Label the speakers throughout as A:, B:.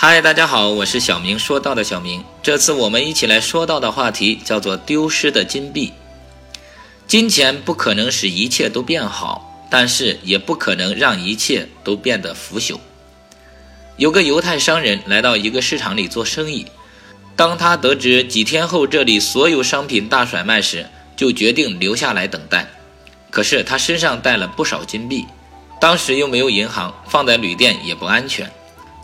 A: 嗨，大家好，我是小明，说到的小明。这次我们一起来说到的话题叫做丢失的金币。金钱不可能使一切都变好，但是也不可能让一切都变得腐朽。有个犹太商人来到一个市场里做生意，当他得知几天后这里所有商品大甩卖时，就决定留下来等待。可是他身上带了不少金币，当时又没有银行，放在旅店也不安全。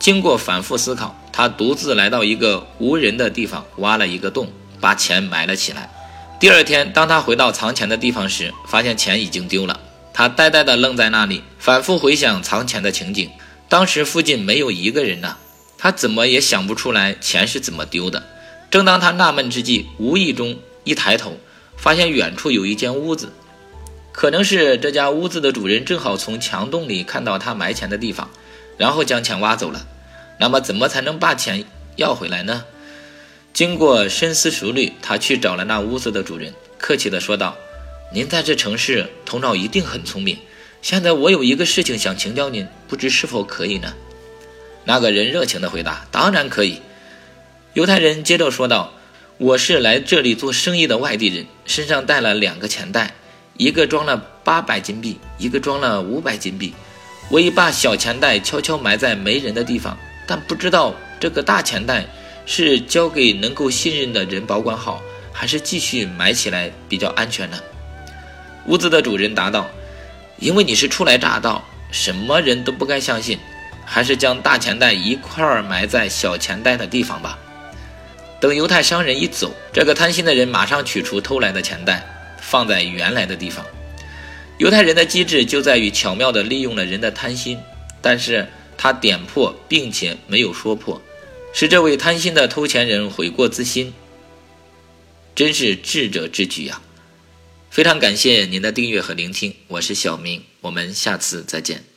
A: 经过反复思考，他独自来到一个无人的地方，挖了一个洞，把钱埋了起来。第二天，当他回到藏钱的地方时，发现钱已经丢了。他呆呆地愣在那里，反复回想藏钱的情景。当时附近没有一个人呢，他怎么也想不出来钱是怎么丢的。正当他纳闷之际，无意中一抬头，发现远处有一间屋子，可能是这家屋子的主人正好从墙洞里看到他埋钱的地方，然后将钱挖走了。那么，怎么才能把钱要回来呢？经过深思熟虑，他去找了那屋子的主人，客气地说道：“您在这城市头脑一定很聪明。现在我有一个事情想请教您，不知是否可以呢？”那个人热情地回答：“当然可以。”犹太人接着说道：“我是来这里做生意的外地人，身上带了两个钱袋，一个装了八百金币，一个装了五百金币。我已把小钱袋悄悄埋在没人的地方。”但不知道这个大钱袋是交给能够信任的人保管好，还是继续埋起来比较安全呢？屋子的主人答道：“因为你是初来乍到，什么人都不该相信，还是将大钱袋一块儿埋在小钱袋的地方吧。”等犹太商人一走，这个贪心的人马上取出偷来的钱袋，放在原来的地方。犹太人的机智就在于巧妙地利用了人的贪心，但是。他点破，并且没有说破，使这位贪心的偷钱人悔过自新，真是智者之举啊！非常感谢您的订阅和聆听，我是小明，我们下次再见。